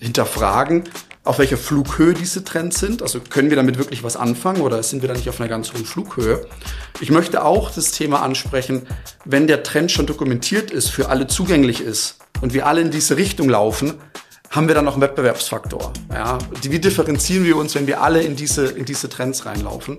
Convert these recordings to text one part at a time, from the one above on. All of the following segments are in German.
hinterfragen, auf welcher Flughöhe diese Trends sind. Also können wir damit wirklich was anfangen oder sind wir da nicht auf einer ganz hohen Flughöhe? Ich möchte auch das Thema ansprechen, wenn der Trend schon dokumentiert ist, für alle zugänglich ist und wir alle in diese Richtung laufen, haben wir dann noch einen Wettbewerbsfaktor. Ja, wie differenzieren wir uns, wenn wir alle in diese, in diese Trends reinlaufen?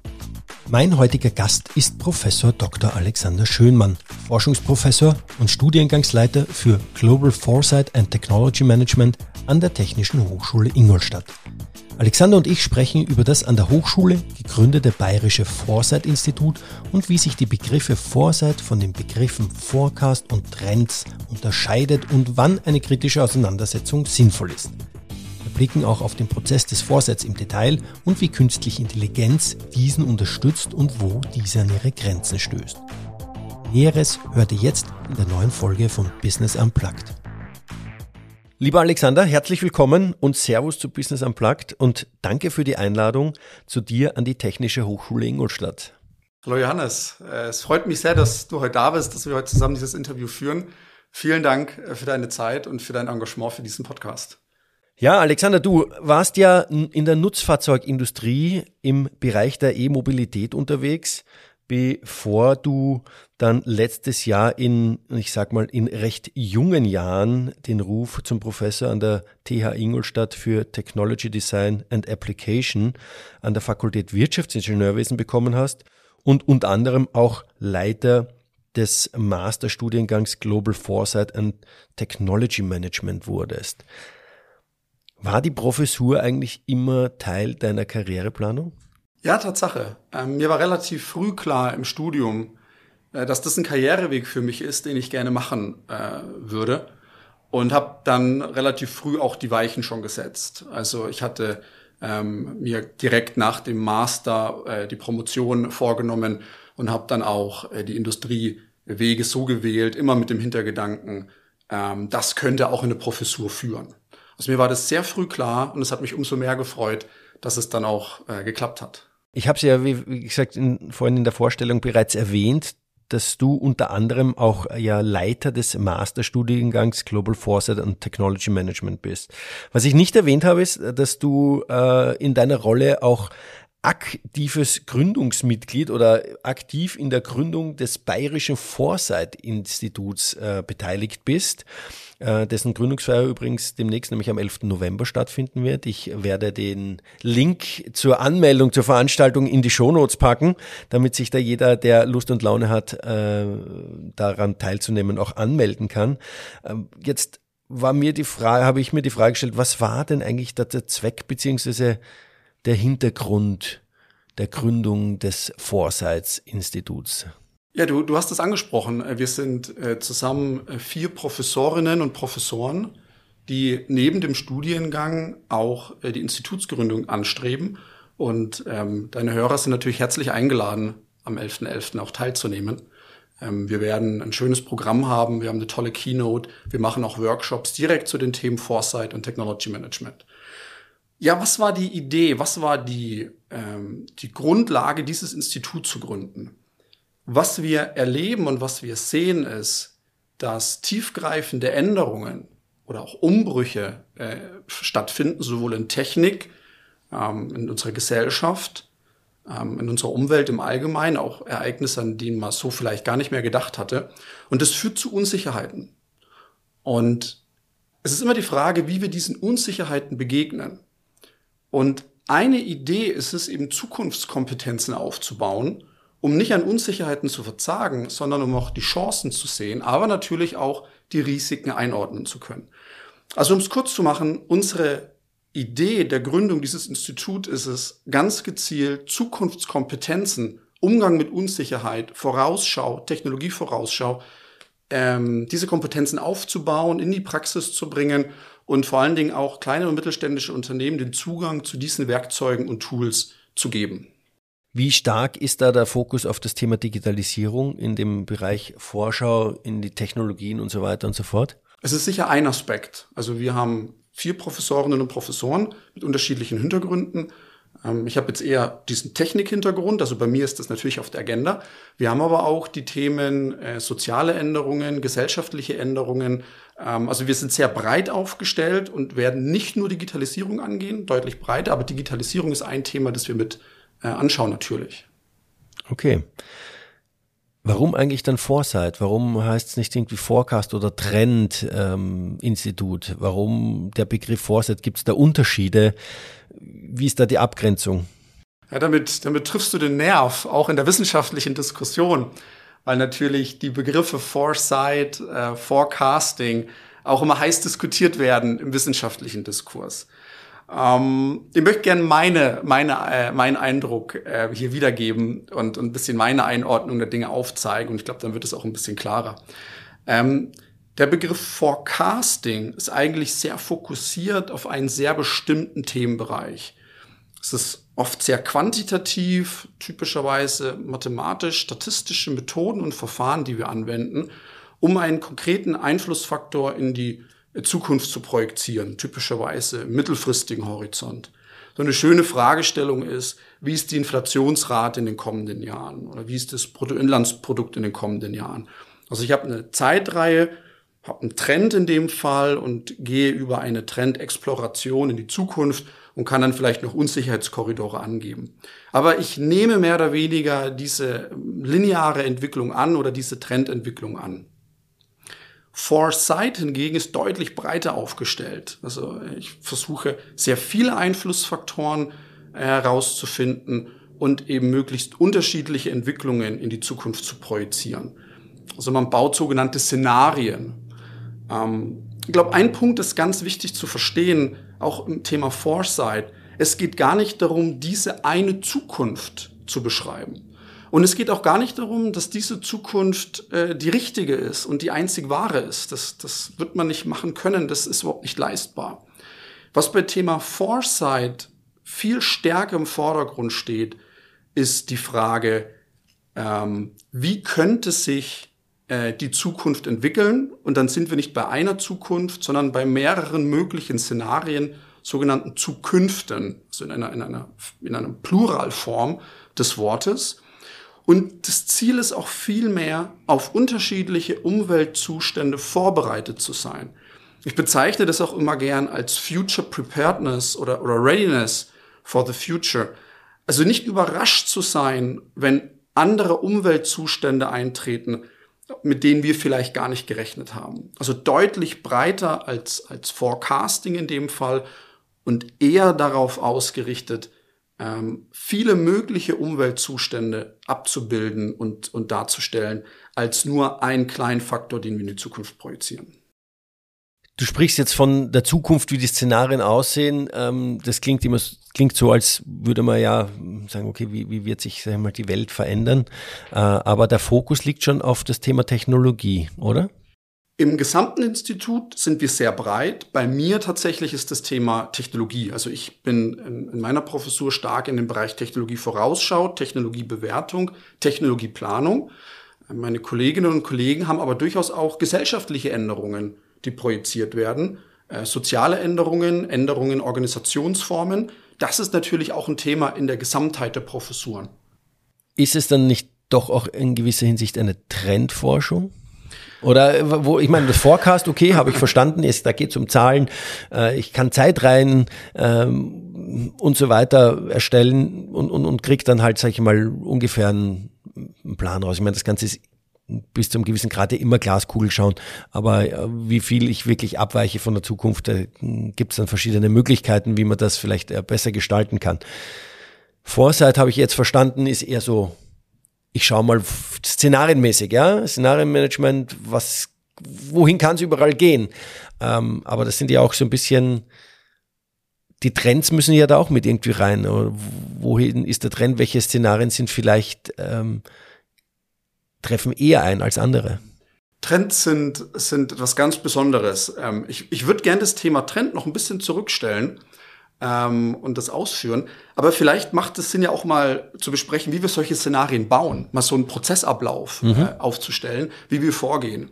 Mein heutiger Gast ist Professor Dr. Alexander Schönmann, Forschungsprofessor und Studiengangsleiter für Global Foresight and Technology Management an der Technischen Hochschule Ingolstadt. Alexander und ich sprechen über das an der Hochschule gegründete Bayerische Foresight Institut und wie sich die Begriffe Foresight von den Begriffen Forecast und Trends unterscheidet und wann eine kritische Auseinandersetzung sinnvoll ist blicken auch auf den Prozess des Vorsätzes im Detail und wie künstliche Intelligenz diesen unterstützt und wo dieser an ihre Grenzen stößt. Näheres hört ihr jetzt in der neuen Folge von Business Unplugged. Lieber Alexander, herzlich willkommen und Servus zu Business Unplugged und danke für die Einladung zu dir an die Technische Hochschule Ingolstadt. Hallo Johannes, äh, es freut mich sehr, dass du heute da bist, dass wir heute zusammen dieses Interview führen. Vielen Dank äh, für deine Zeit und für dein Engagement für diesen Podcast. Ja, Alexander, du warst ja in der Nutzfahrzeugindustrie im Bereich der E-Mobilität unterwegs, bevor du dann letztes Jahr in, ich sag mal, in recht jungen Jahren den Ruf zum Professor an der TH Ingolstadt für Technology Design and Application an der Fakultät Wirtschaftsingenieurwesen bekommen hast und unter anderem auch Leiter des Masterstudiengangs Global Foresight and Technology Management wurdest. War die Professur eigentlich immer Teil deiner Karriereplanung? Ja, Tatsache. Ähm, mir war relativ früh klar im Studium, äh, dass das ein Karriereweg für mich ist, den ich gerne machen äh, würde. Und habe dann relativ früh auch die Weichen schon gesetzt. Also ich hatte ähm, mir direkt nach dem Master äh, die Promotion vorgenommen und habe dann auch äh, die Industriewege so gewählt, immer mit dem Hintergedanken, ähm, das könnte auch in eine Professur führen. Also mir war das sehr früh klar und es hat mich umso mehr gefreut, dass es dann auch äh, geklappt hat. Ich habe es ja, wie gesagt, in, vorhin in der Vorstellung bereits erwähnt, dass du unter anderem auch äh, ja Leiter des Masterstudiengangs Global Foresight and Technology Management bist. Was ich nicht erwähnt habe, ist, dass du äh, in deiner Rolle auch aktives Gründungsmitglied oder aktiv in der Gründung des Bayerischen Foresight-Instituts äh, beteiligt bist, äh, dessen Gründungsfeier übrigens demnächst, nämlich am 11. November stattfinden wird. Ich werde den Link zur Anmeldung zur Veranstaltung in die Shownotes packen, damit sich da jeder, der Lust und Laune hat, äh, daran teilzunehmen, auch anmelden kann. Ähm, jetzt war mir die Frage, habe ich mir die Frage gestellt, was war denn eigentlich der Zweck beziehungsweise der Hintergrund der Gründung des Foresights-Instituts? Ja, du, du hast es angesprochen. Wir sind äh, zusammen äh, vier Professorinnen und Professoren, die neben dem Studiengang auch äh, die Institutsgründung anstreben. Und ähm, deine Hörer sind natürlich herzlich eingeladen, am 11.11. .11. auch teilzunehmen. Ähm, wir werden ein schönes Programm haben, wir haben eine tolle Keynote, wir machen auch Workshops direkt zu den Themen Foresight und Technology Management. Ja, was war die Idee, was war die, ähm, die Grundlage, dieses Institut zu gründen? Was wir erleben und was wir sehen ist, dass tiefgreifende Änderungen oder auch Umbrüche äh, stattfinden, sowohl in Technik, ähm, in unserer Gesellschaft, ähm, in unserer Umwelt im Allgemeinen, auch Ereignisse, an denen man so vielleicht gar nicht mehr gedacht hatte. Und das führt zu Unsicherheiten. Und es ist immer die Frage, wie wir diesen Unsicherheiten begegnen. Und eine Idee ist es eben Zukunftskompetenzen aufzubauen, um nicht an Unsicherheiten zu verzagen, sondern um auch die Chancen zu sehen, aber natürlich auch die Risiken einordnen zu können. Also um es kurz zu machen, unsere Idee der Gründung dieses Instituts ist es, ganz gezielt Zukunftskompetenzen, Umgang mit Unsicherheit, Vorausschau, Technologievorausschau, ähm, diese Kompetenzen aufzubauen, in die Praxis zu bringen und vor allen Dingen auch kleine und mittelständische Unternehmen den Zugang zu diesen Werkzeugen und Tools zu geben. Wie stark ist da der Fokus auf das Thema Digitalisierung in dem Bereich Vorschau, in die Technologien und so weiter und so fort? Es ist sicher ein Aspekt. Also wir haben vier Professorinnen und Professoren mit unterschiedlichen Hintergründen. Ähm, ich habe jetzt eher diesen Technikhintergrund, also bei mir ist das natürlich auf der Agenda. Wir haben aber auch die Themen äh, soziale Änderungen, gesellschaftliche Änderungen. Ähm, also wir sind sehr breit aufgestellt und werden nicht nur Digitalisierung angehen, deutlich breiter, aber Digitalisierung ist ein Thema, das wir mit äh, anschauen natürlich. Okay. Warum eigentlich dann Foresight? Warum heißt es nicht irgendwie Forecast oder Trend-Institut? Ähm, Warum der Begriff Foresight? Gibt es da Unterschiede? Wie ist da die Abgrenzung? Ja, damit, damit triffst du den Nerv, auch in der wissenschaftlichen Diskussion, weil natürlich die Begriffe Foresight, äh, Forecasting auch immer heiß diskutiert werden im wissenschaftlichen Diskurs. Ähm, ich möchte gerne meine, meine, äh, meinen Eindruck äh, hier wiedergeben und, und ein bisschen meine Einordnung der Dinge aufzeigen. Und ich glaube, dann wird es auch ein bisschen klarer. Ähm, der Begriff Forecasting ist eigentlich sehr fokussiert auf einen sehr bestimmten Themenbereich. Es ist oft sehr quantitativ, typischerweise mathematisch, statistische Methoden und Verfahren, die wir anwenden, um einen konkreten Einflussfaktor in die Zukunft zu projizieren, typischerweise mittelfristigen Horizont. So eine schöne Fragestellung ist, wie ist die Inflationsrate in den kommenden Jahren oder wie ist das Bruttoinlandsprodukt in den kommenden Jahren? Also ich habe eine Zeitreihe, habe einen Trend in dem Fall und gehe über eine Trendexploration in die Zukunft und kann dann vielleicht noch Unsicherheitskorridore angeben. Aber ich nehme mehr oder weniger diese lineare Entwicklung an oder diese Trendentwicklung an. Foresight hingegen ist deutlich breiter aufgestellt. Also ich versuche sehr viele Einflussfaktoren herauszufinden und eben möglichst unterschiedliche Entwicklungen in die Zukunft zu projizieren. Also man baut sogenannte Szenarien. Ähm, ich glaube, ein Punkt ist ganz wichtig zu verstehen, auch im Thema Foresight. Es geht gar nicht darum, diese eine Zukunft zu beschreiben. Und es geht auch gar nicht darum, dass diese Zukunft äh, die richtige ist und die einzig wahre ist. Das, das wird man nicht machen können, das ist überhaupt nicht leistbar. Was bei Thema Foresight viel stärker im Vordergrund steht, ist die Frage, ähm, wie könnte sich äh, die Zukunft entwickeln? Und dann sind wir nicht bei einer Zukunft, sondern bei mehreren möglichen Szenarien, sogenannten Zukünften, also in einer, in einer, in einer Pluralform des Wortes. Und das Ziel ist auch vielmehr, auf unterschiedliche Umweltzustände vorbereitet zu sein. Ich bezeichne das auch immer gern als Future Preparedness oder, oder Readiness for the Future. Also nicht überrascht zu sein, wenn andere Umweltzustände eintreten, mit denen wir vielleicht gar nicht gerechnet haben. Also deutlich breiter als, als Forecasting in dem Fall und eher darauf ausgerichtet, ähm, viele mögliche Umweltzustände abzubilden und, und darzustellen, als nur einen kleinen Faktor, den wir in die Zukunft projizieren. Du sprichst jetzt von der Zukunft, wie die Szenarien aussehen. Ähm, das klingt immer klingt so, als würde man ja sagen, okay, wie, wie wird sich sag mal, die Welt verändern? Äh, aber der Fokus liegt schon auf das Thema Technologie, oder? Im gesamten Institut sind wir sehr breit. Bei mir tatsächlich ist das Thema Technologie. Also ich bin in meiner Professur stark in dem Bereich Technologie Vorausschau, Technologiebewertung, Technologieplanung. Meine Kolleginnen und Kollegen haben aber durchaus auch gesellschaftliche Änderungen, die projiziert werden, äh, soziale Änderungen, Änderungen in Organisationsformen. Das ist natürlich auch ein Thema in der Gesamtheit der Professuren. Ist es dann nicht doch auch in gewisser Hinsicht eine Trendforschung? Oder wo, ich meine, das Forecast, okay, habe ich verstanden, ist, da geht es um Zahlen, äh, ich kann Zeitreihen ähm, und so weiter erstellen und, und, und krieg dann halt, sag ich mal, ungefähr einen Plan raus. Ich meine, das Ganze ist bis zum gewissen Grad immer Glaskugel schauen, aber äh, wie viel ich wirklich abweiche von der Zukunft, da gibt es dann verschiedene Möglichkeiten, wie man das vielleicht äh, besser gestalten kann. Foresight habe ich jetzt verstanden, ist eher so ich schaue mal szenarienmäßig, ja, Szenarienmanagement, was, wohin kann es überall gehen? Ähm, aber das sind ja auch so ein bisschen, die Trends müssen ja da auch mit irgendwie rein. Wohin ist der Trend? Welche Szenarien sind vielleicht, ähm, treffen eher ein als andere? Trends sind, sind etwas ganz Besonderes. Ähm, ich ich würde gerne das Thema Trend noch ein bisschen zurückstellen ähm, und das ausführen. Aber vielleicht macht es Sinn ja auch mal zu besprechen, wie wir solche Szenarien bauen, mal so einen Prozessablauf mhm. äh, aufzustellen, wie wir vorgehen.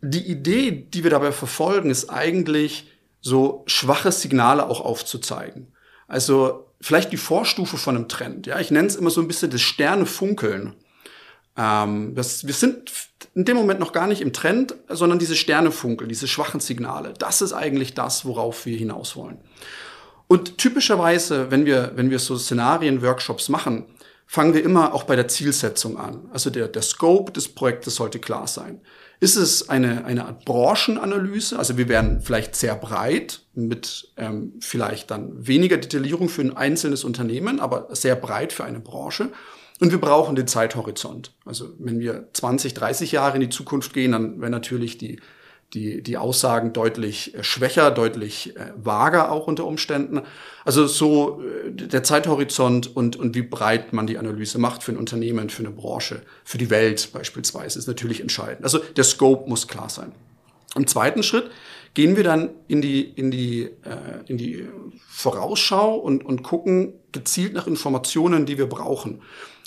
Die Idee, die wir dabei verfolgen, ist eigentlich so schwache Signale auch aufzuzeigen. Also vielleicht die Vorstufe von einem Trend. Ja, ich nenne es immer so ein bisschen das Sternefunkeln. Ähm, das, wir sind in dem Moment noch gar nicht im Trend, sondern diese Sternefunkel, diese schwachen Signale. Das ist eigentlich das, worauf wir hinaus wollen. Und typischerweise, wenn wir, wenn wir so Szenarien-Workshops machen, fangen wir immer auch bei der Zielsetzung an. Also der, der Scope des Projektes sollte klar sein. Ist es eine, eine Art Branchenanalyse? Also wir werden vielleicht sehr breit mit ähm, vielleicht dann weniger Detaillierung für ein einzelnes Unternehmen, aber sehr breit für eine Branche. Und wir brauchen den Zeithorizont. Also wenn wir 20, 30 Jahre in die Zukunft gehen, dann wäre natürlich die, die, die Aussagen deutlich äh, schwächer, deutlich äh, vager auch unter Umständen. Also so äh, der Zeithorizont und, und wie breit man die Analyse macht für ein Unternehmen, für eine Branche, für die Welt beispielsweise, ist natürlich entscheidend. Also der Scope muss klar sein. Im zweiten Schritt gehen wir dann in die, in die, äh, in die Vorausschau und, und gucken gezielt nach Informationen, die wir brauchen.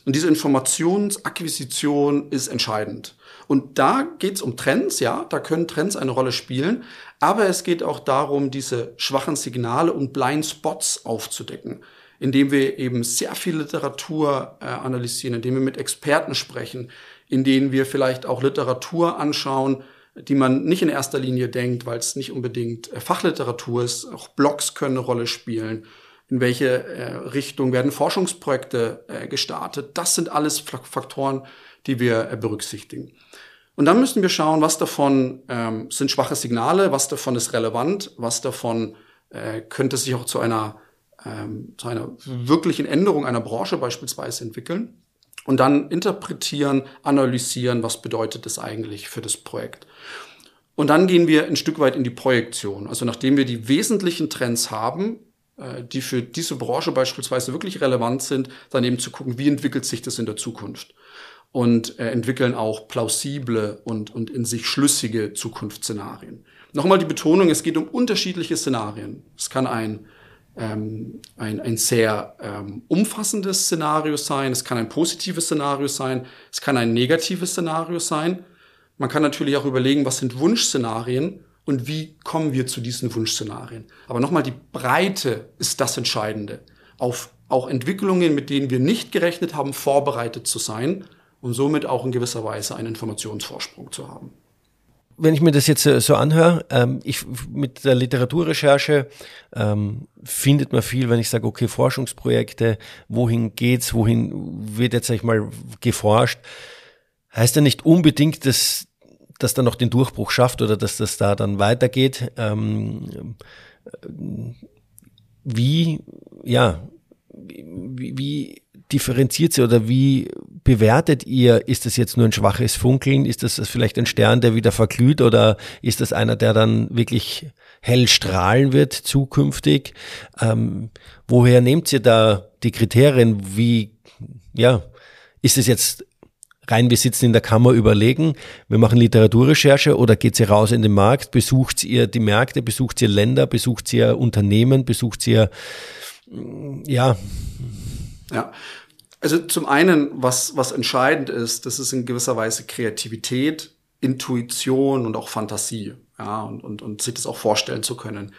Und diese Informationsakquisition ist entscheidend. Und da geht es um Trends, ja, da können Trends eine Rolle spielen, aber es geht auch darum, diese schwachen Signale und Blind Spots aufzudecken, indem wir eben sehr viel Literatur äh, analysieren, indem wir mit Experten sprechen, in denen wir vielleicht auch Literatur anschauen, die man nicht in erster Linie denkt, weil es nicht unbedingt äh, Fachliteratur ist. Auch Blogs können eine Rolle spielen in welche äh, Richtung werden Forschungsprojekte äh, gestartet. Das sind alles Faktoren, die wir äh, berücksichtigen. Und dann müssen wir schauen, was davon ähm, sind schwache Signale, was davon ist relevant, was davon äh, könnte sich auch zu einer, ähm, zu einer wirklichen Änderung einer Branche beispielsweise entwickeln. Und dann interpretieren, analysieren, was bedeutet das eigentlich für das Projekt. Und dann gehen wir ein Stück weit in die Projektion. Also nachdem wir die wesentlichen Trends haben, die für diese Branche beispielsweise wirklich relevant sind, dann eben zu gucken, wie entwickelt sich das in der Zukunft. Und äh, entwickeln auch plausible und, und in sich schlüssige Zukunftsszenarien. Nochmal die Betonung, es geht um unterschiedliche Szenarien. Es kann ein, ähm, ein, ein sehr ähm, umfassendes Szenario sein, es kann ein positives Szenario sein, es kann ein negatives Szenario sein. Man kann natürlich auch überlegen, was sind Wunschszenarien und wie kommen wir zu diesen Wunschszenarien. Aber nochmal, die Breite ist das Entscheidende. Auf auch Entwicklungen, mit denen wir nicht gerechnet haben, vorbereitet zu sein und somit auch in gewisser Weise einen Informationsvorsprung zu haben. Wenn ich mir das jetzt äh, so anhöre, ähm, ich mit der Literaturrecherche ähm, findet man viel, wenn ich sage, okay, Forschungsprojekte, wohin geht's, wohin wird jetzt sag ich mal geforscht, heißt ja nicht unbedingt, dass das dann noch den Durchbruch schafft oder dass das da dann weitergeht. Ähm, wie, ja, wie, wie differenziert sie oder wie bewertet ihr, ist das jetzt nur ein schwaches Funkeln? Ist das vielleicht ein Stern, der wieder verglüht oder ist das einer, der dann wirklich hell strahlen wird zukünftig? Ähm, woher nehmt ihr da die Kriterien? Wie, ja, ist es jetzt rein, wir sitzen in der Kammer überlegen, wir machen Literaturrecherche oder geht sie raus in den Markt, besucht ihr die Märkte, besucht ihr Länder, besucht ihr Unternehmen, besucht ihr, mm, ja. Ja. Also zum einen, was, was entscheidend ist, das ist in gewisser Weise Kreativität, Intuition und auch Fantasie. Ja, und, und, und sich das auch vorstellen zu können.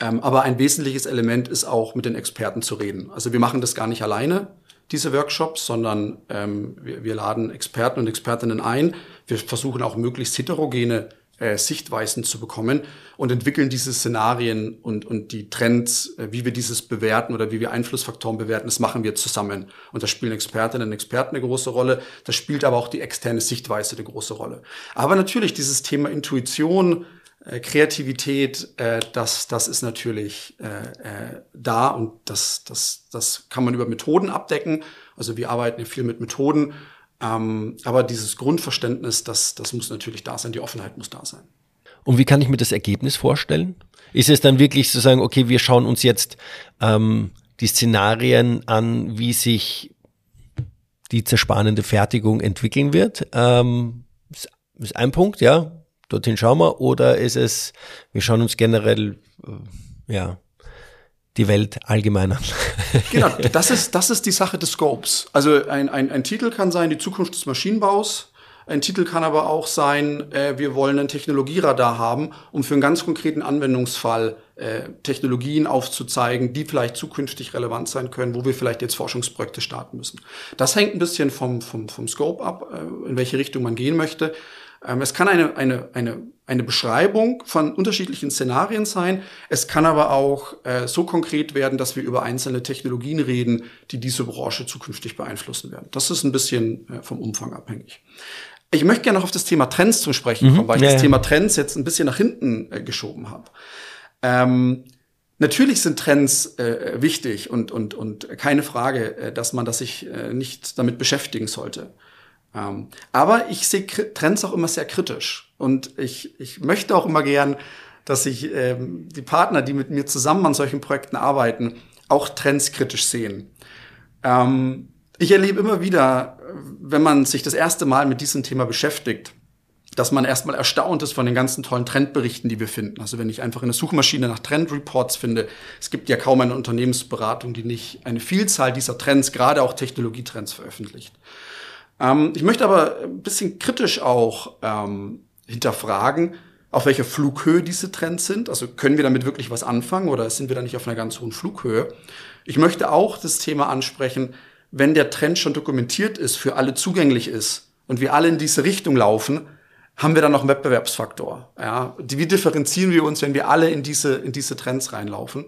Ähm, aber ein wesentliches Element ist auch, mit den Experten zu reden. Also wir machen das gar nicht alleine diese Workshops, sondern ähm, wir, wir laden Experten und Expertinnen ein. Wir versuchen auch möglichst heterogene äh, Sichtweisen zu bekommen und entwickeln diese Szenarien und, und die Trends, äh, wie wir dieses bewerten oder wie wir Einflussfaktoren bewerten, das machen wir zusammen. Und da spielen Expertinnen und Experten eine große Rolle. Das spielt aber auch die externe Sichtweise eine große Rolle. Aber natürlich dieses Thema Intuition, Kreativität, äh, das, das ist natürlich äh, äh, da und das, das, das kann man über Methoden abdecken. Also wir arbeiten viel mit Methoden, ähm, aber dieses Grundverständnis, das, das muss natürlich da sein, die Offenheit muss da sein. Und wie kann ich mir das Ergebnis vorstellen? Ist es dann wirklich zu sagen, okay, wir schauen uns jetzt ähm, die Szenarien an, wie sich die zerspannende Fertigung entwickeln wird? Ähm, ist ein Punkt, ja, dorthin schauen wir, oder ist es, wir schauen uns generell, äh, ja, die Welt allgemein an. genau, das ist, das ist die Sache des Scopes. Also ein, ein, ein Titel kann sein, die Zukunft des Maschinenbaus. Ein Titel kann aber auch sein, äh, wir wollen ein Technologieradar haben, um für einen ganz konkreten Anwendungsfall äh, Technologien aufzuzeigen, die vielleicht zukünftig relevant sein können, wo wir vielleicht jetzt Forschungsprojekte starten müssen. Das hängt ein bisschen vom, vom, vom Scope ab, äh, in welche Richtung man gehen möchte. Ähm, es kann eine, eine, eine, eine Beschreibung von unterschiedlichen Szenarien sein. Es kann aber auch äh, so konkret werden, dass wir über einzelne Technologien reden, die diese Branche zukünftig beeinflussen werden. Das ist ein bisschen äh, vom Umfang abhängig. Ich möchte gerne noch auf das Thema Trends zu sprechen kommen, mhm, weil ich ja, das ja. Thema Trends jetzt ein bisschen nach hinten äh, geschoben habe. Ähm, natürlich sind Trends äh, wichtig und, und, und keine Frage, äh, dass man das sich äh, nicht damit beschäftigen sollte. Ähm, aber ich sehe Trends auch immer sehr kritisch. Und ich, ich möchte auch immer gern, dass sich ähm, die Partner, die mit mir zusammen an solchen Projekten arbeiten, auch Trends kritisch sehen. Ähm, ich erlebe immer wieder, wenn man sich das erste Mal mit diesem Thema beschäftigt, dass man erstmal erstaunt ist von den ganzen tollen Trendberichten, die wir finden. Also wenn ich einfach in der Suchmaschine nach Trendreports finde, es gibt ja kaum eine Unternehmensberatung, die nicht eine Vielzahl dieser Trends, gerade auch Technologietrends veröffentlicht. Ähm, ich möchte aber ein bisschen kritisch auch ähm, hinterfragen, auf welcher Flughöhe diese Trends sind. Also können wir damit wirklich was anfangen oder sind wir da nicht auf einer ganz hohen Flughöhe? Ich möchte auch das Thema ansprechen, wenn der Trend schon dokumentiert ist, für alle zugänglich ist und wir alle in diese Richtung laufen, haben wir dann noch einen Wettbewerbsfaktor. Ja, wie differenzieren wir uns, wenn wir alle in diese, in diese Trends reinlaufen?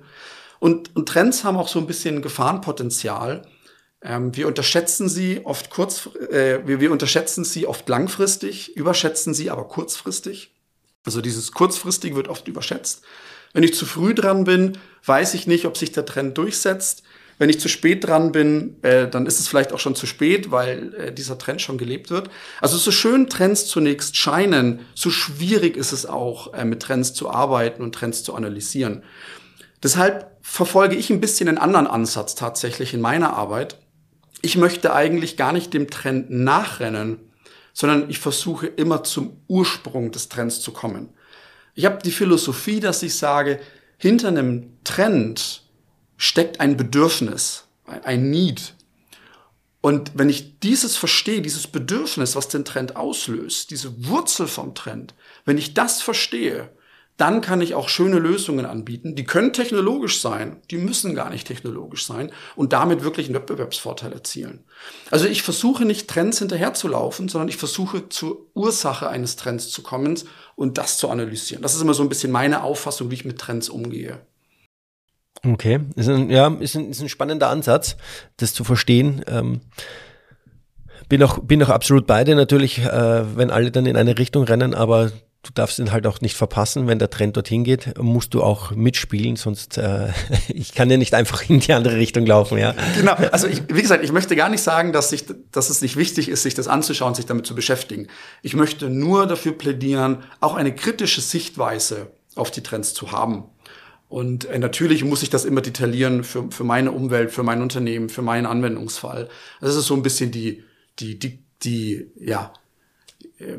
Und, und Trends haben auch so ein bisschen Gefahrenpotenzial, ähm, wir unterschätzen sie oft kurz, äh, wir, wir unterschätzen sie oft langfristig, überschätzen sie aber kurzfristig. Also dieses kurzfristig wird oft überschätzt. Wenn ich zu früh dran bin, weiß ich nicht, ob sich der Trend durchsetzt. Wenn ich zu spät dran bin, äh, dann ist es vielleicht auch schon zu spät, weil äh, dieser Trend schon gelebt wird. Also so schön Trends zunächst scheinen, so schwierig ist es auch, äh, mit Trends zu arbeiten und Trends zu analysieren. Deshalb verfolge ich ein bisschen einen anderen Ansatz tatsächlich in meiner Arbeit ich möchte eigentlich gar nicht dem Trend nachrennen, sondern ich versuche immer zum Ursprung des Trends zu kommen. Ich habe die Philosophie, dass ich sage, hinter einem Trend steckt ein Bedürfnis, ein Need. Und wenn ich dieses verstehe, dieses Bedürfnis, was den Trend auslöst, diese Wurzel vom Trend, wenn ich das verstehe, dann kann ich auch schöne Lösungen anbieten. Die können technologisch sein, die müssen gar nicht technologisch sein und damit wirklich einen Wettbewerbsvorteil erzielen. Also ich versuche nicht Trends hinterherzulaufen, sondern ich versuche zur Ursache eines Trends zu kommen und das zu analysieren. Das ist immer so ein bisschen meine Auffassung, wie ich mit Trends umgehe. Okay, ist ein, ja, ist ein, ist ein spannender Ansatz, das zu verstehen. Ähm bin auch, bin auch absolut beide natürlich, äh, wenn alle dann in eine Richtung rennen, aber du darfst ihn halt auch nicht verpassen, wenn der Trend dorthin geht, musst du auch mitspielen, sonst äh, ich kann ja nicht einfach in die andere Richtung laufen, ja. Genau, also ich, wie gesagt, ich möchte gar nicht sagen, dass, ich, dass es nicht wichtig ist, sich das anzuschauen, sich damit zu beschäftigen. Ich möchte nur dafür plädieren, auch eine kritische Sichtweise auf die Trends zu haben. Und äh, natürlich muss ich das immer detaillieren für, für meine Umwelt, für mein Unternehmen, für meinen Anwendungsfall. Das ist so ein bisschen die, die, die, die, ja,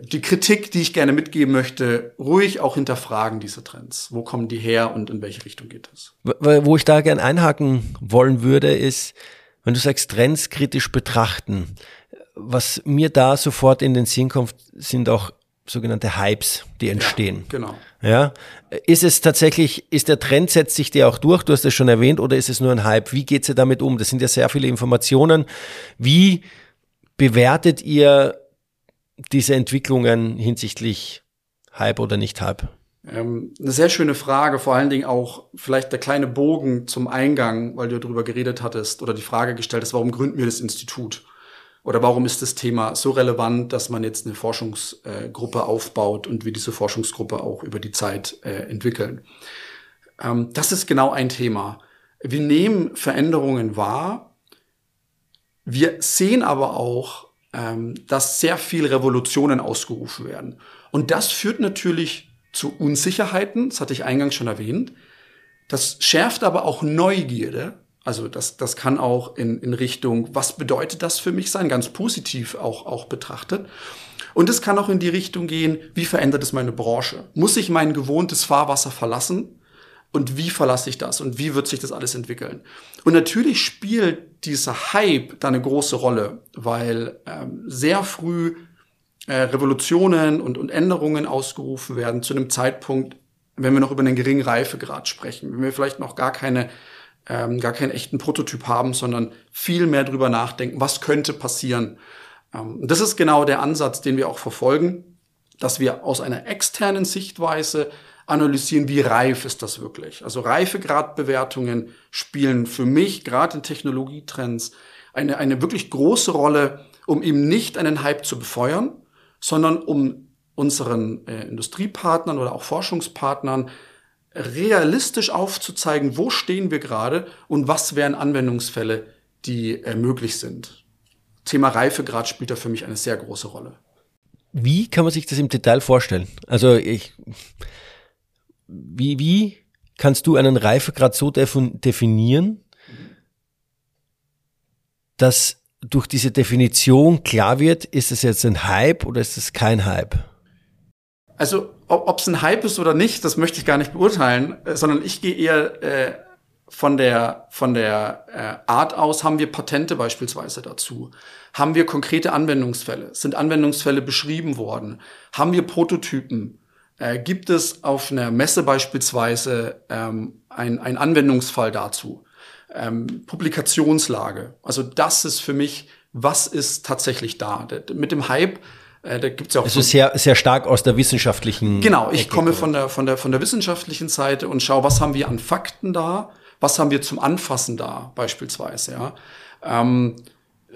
die Kritik, die ich gerne mitgeben möchte, ruhig auch hinterfragen diese Trends. Wo kommen die her und in welche Richtung geht es? Wo ich da gerne einhaken wollen würde, ist, wenn du sagst, Trends kritisch betrachten. Was mir da sofort in den Sinn kommt, sind auch sogenannte Hypes, die entstehen. Ja, genau. Ja, ist es tatsächlich, ist der Trend setzt sich der auch durch? Du hast es schon erwähnt, oder ist es nur ein Hype? Wie geht ihr damit um? Das sind ja sehr viele Informationen. Wie bewertet ihr diese Entwicklungen hinsichtlich Hype oder nicht Hype? Ähm, eine sehr schöne Frage, vor allen Dingen auch vielleicht der kleine Bogen zum Eingang, weil du darüber geredet hattest oder die Frage gestellt hast, warum gründen wir das Institut? Oder warum ist das Thema so relevant, dass man jetzt eine Forschungsgruppe aufbaut und wir diese Forschungsgruppe auch über die Zeit äh, entwickeln? Ähm, das ist genau ein Thema. Wir nehmen Veränderungen wahr. Wir sehen aber auch, ähm, dass sehr viel Revolutionen ausgerufen werden. Und das führt natürlich zu Unsicherheiten, das hatte ich eingangs schon erwähnt. Das schärft aber auch Neugierde Also das, das kann auch in, in Richtung, was bedeutet das für mich sein, ganz positiv auch, auch betrachtet. Und es kann auch in die Richtung gehen, wie verändert es meine Branche? Muss ich mein gewohntes Fahrwasser verlassen? Und wie verlasse ich das? Und wie wird sich das alles entwickeln? Und natürlich spielt dieser Hype da eine große Rolle, weil ähm, sehr früh äh, Revolutionen und, und Änderungen ausgerufen werden zu einem Zeitpunkt, wenn wir noch über einen geringen Reifegrad sprechen, wenn wir vielleicht noch gar keine ähm, gar keinen echten Prototyp haben, sondern viel mehr drüber nachdenken, was könnte passieren. Ähm, das ist genau der Ansatz, den wir auch verfolgen, dass wir aus einer externen Sichtweise analysieren, wie reif ist das wirklich. Also Reifegradbewertungen spielen für mich gerade in Technologietrends eine, eine wirklich große Rolle, um eben nicht einen Hype zu befeuern, sondern um unseren äh, Industriepartnern oder auch Forschungspartnern realistisch aufzuzeigen, wo stehen wir gerade und was wären Anwendungsfälle, die äh, möglich sind. Thema Reifegrad spielt da für mich eine sehr große Rolle. Wie kann man sich das im Detail vorstellen? Also ich, wie, wie kannst du einen Reifegrad so definieren, dass durch diese Definition klar wird, ist es jetzt ein Hype oder ist es kein Hype? Also ob es ein Hype ist oder nicht, das möchte ich gar nicht beurteilen, äh, sondern ich gehe eher äh, von der von der äh, Art aus. Haben wir Patente beispielsweise dazu? Haben wir konkrete Anwendungsfälle? Sind Anwendungsfälle beschrieben worden? Haben wir Prototypen? Äh, gibt es auf einer Messe beispielsweise ähm, ein, ein Anwendungsfall dazu? Ähm, Publikationslage. Also das ist für mich, was ist tatsächlich da? Mit dem Hype äh, da gibt's ja auch also sehr, sehr stark aus der wissenschaftlichen. Genau, ich Ecke, komme von der, von, der, von der wissenschaftlichen Seite und schaue, was haben wir an Fakten da, was haben wir zum Anfassen da, beispielsweise. Ja. Ähm,